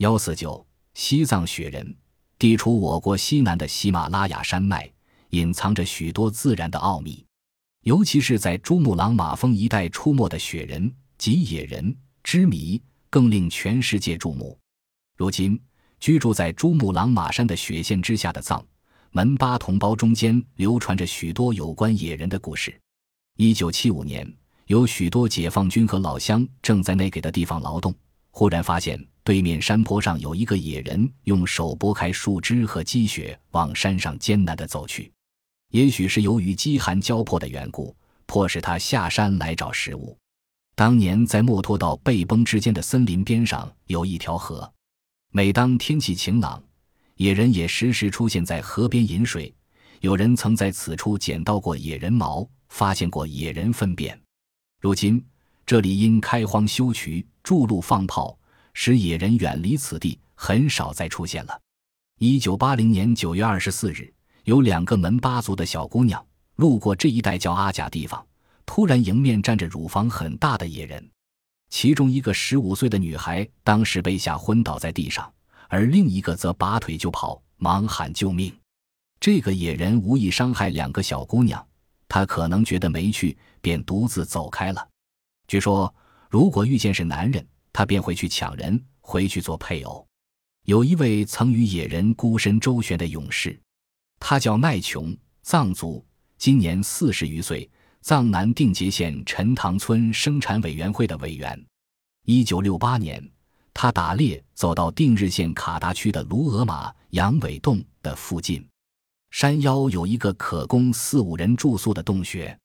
幺四九，西藏雪人，地处我国西南的喜马拉雅山脉，隐藏着许多自然的奥秘，尤其是在珠穆朗玛峰一带出没的雪人及野人之谜，更令全世界注目。如今，居住在珠穆朗玛山的雪线之下的藏门巴同胞中间，流传着许多有关野人的故事。一九七五年，有许多解放军和老乡正在那给的地方劳动，忽然发现。对面山坡上有一个野人，用手拨开树枝和积雪，往山上艰难地走去。也许是由于饥寒交迫的缘故，迫使他下山来找食物。当年在墨脱到背崩之间的森林边上有一条河，每当天气晴朗，野人也时时出现在河边饮水。有人曾在此处捡到过野人毛，发现过野人粪便。如今这里因开荒修渠、筑路放炮。使野人远离此地，很少再出现了。一九八零年九月二十四日，有两个门巴族的小姑娘路过这一带叫阿甲地方，突然迎面站着乳房很大的野人，其中一个十五岁的女孩当时被吓昏倒在地上，而另一个则拔腿就跑，忙喊救命。这个野人无意伤害两个小姑娘，他可能觉得没趣，便独自走开了。据说，如果遇见是男人，他便会去抢人，回去做配偶。有一位曾与野人孤身周旋的勇士，他叫奈琼，藏族，今年四十余岁，藏南定结县陈塘村生产委员会的委员。一九六八年，他打猎走到定日县卡达区的卢俄玛羊尾洞的附近，山腰有一个可供四五人住宿的洞穴。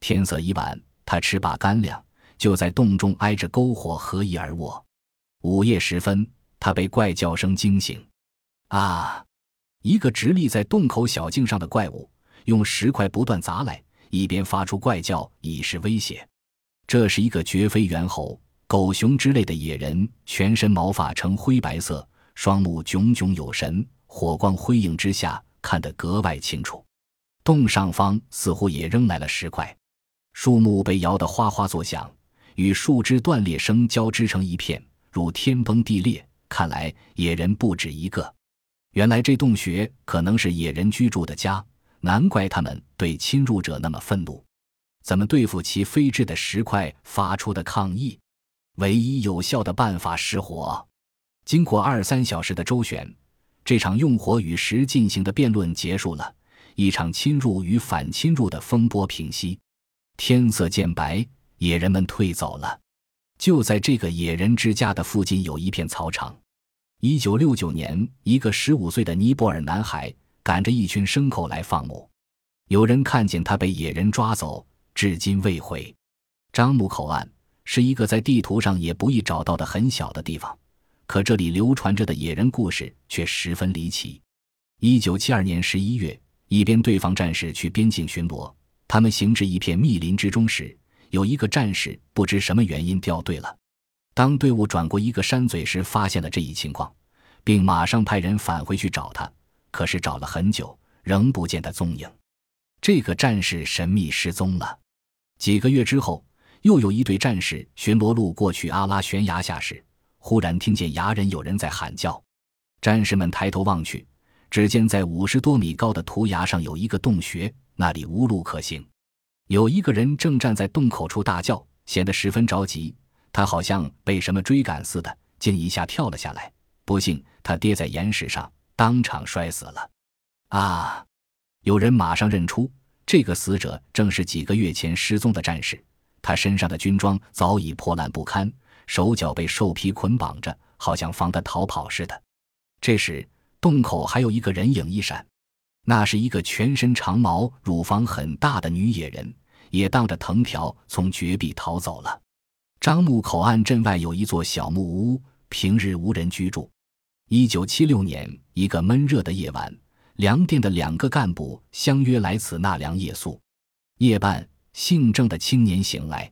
天色已晚，他吃罢干粮。就在洞中挨着篝火合衣而卧。午夜时分，他被怪叫声惊醒。啊！一个直立在洞口小径上的怪物，用石块不断砸来，一边发出怪叫以示威胁。这是一个绝非猿猴、狗熊之类的野人，全身毛发呈灰白色，双目炯炯有神，火光辉映之下看得格外清楚。洞上方似乎也扔来了石块，树木被摇得哗哗作响。与树枝断裂声交织成一片，如天崩地裂。看来野人不止一个。原来这洞穴可能是野人居住的家，难怪他们对侵入者那么愤怒。怎么对付其飞掷的石块发出的抗议？唯一有效的办法是火。经过二三小时的周旋，这场用火与石进行的辩论结束了，一场侵入与反侵入的风波平息。天色渐白。野人们退走了。就在这个野人之家的附近，有一片草场。一九六九年，一个十五岁的尼泊尔男孩赶着一群牲口来放牧，有人看见他被野人抓走，至今未回。樟木口岸是一个在地图上也不易找到的很小的地方，可这里流传着的野人故事却十分离奇。一九七二年十一月，一边对方战士去边境巡逻，他们行至一片密林之中时。有一个战士不知什么原因掉队了。当队伍转过一个山嘴时，发现了这一情况，并马上派人返回去找他。可是找了很久，仍不见他踪影。这个战士神秘失踪了。几个月之后，又有一队战士巡逻路过去阿拉悬崖下时，忽然听见崖人有人在喊叫。战士们抬头望去，只见在五十多米高的土崖上有一个洞穴，那里无路可行。有一个人正站在洞口处大叫，显得十分着急。他好像被什么追赶似的，竟一下跳了下来。不幸，他跌在岩石上，当场摔死了。啊！有人马上认出，这个死者正是几个月前失踪的战士。他身上的军装早已破烂不堪，手脚被兽皮捆绑着，好像防他逃跑似的。这时，洞口还有一个人影一闪。那是一个全身长毛、乳房很大的女野人，也荡着藤条从绝壁逃走了。樟木口岸镇外有一座小木屋，平日无人居住。一九七六年一个闷热的夜晚，粮店的两个干部相约来此纳凉夜宿。夜半，姓郑的青年醒来，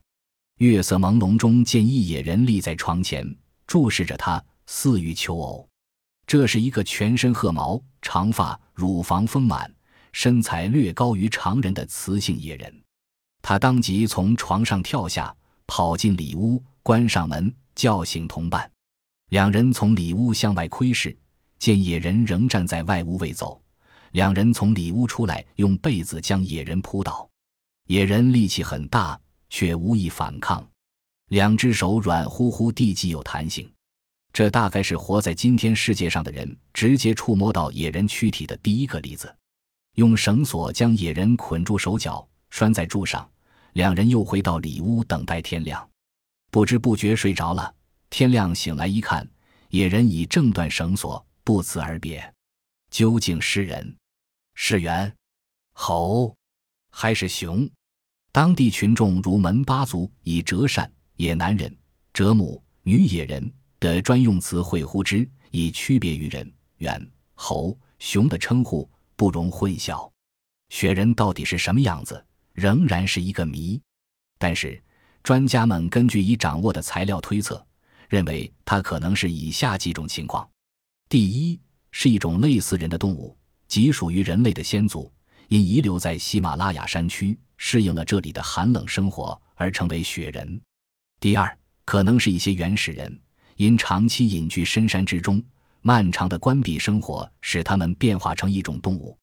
月色朦胧中见一野人立在床前，注视着他，似欲求偶。这是一个全身褐毛、长发、乳房丰满、身材略高于常人的雌性野人。他当即从床上跳下，跑进里屋，关上门，叫醒同伴。两人从里屋向外窥视，见野人仍站在外屋未走。两人从里屋出来，用被子将野人扑倒。野人力气很大，却无意反抗，两只手软乎乎地，极有弹性。这大概是活在今天世界上的人直接触摸到野人躯体的第一个例子。用绳索将野人捆住手脚，拴在柱上。两人又回到里屋等待天亮，不知不觉睡着了。天亮醒来一看，野人已挣断绳索，不辞而别。究竟是人？是猿？猴？还是熊？当地群众如门巴族以折扇、野男人、折母、女野人的专用词汇呼之，以区别于人、猿、猴、熊的称呼，不容混淆。雪人到底是什么样子？仍然是一个谜，但是专家们根据已掌握的材料推测，认为它可能是以下几种情况：第一，是一种类似人的动物，即属于人类的先祖，因遗留在喜马拉雅山区，适应了这里的寒冷生活而成为雪人；第二，可能是一些原始人，因长期隐居深山之中，漫长的关闭生活使它们变化成一种动物；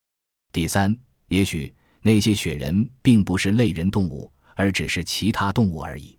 第三，也许。那些雪人并不是类人动物，而只是其他动物而已。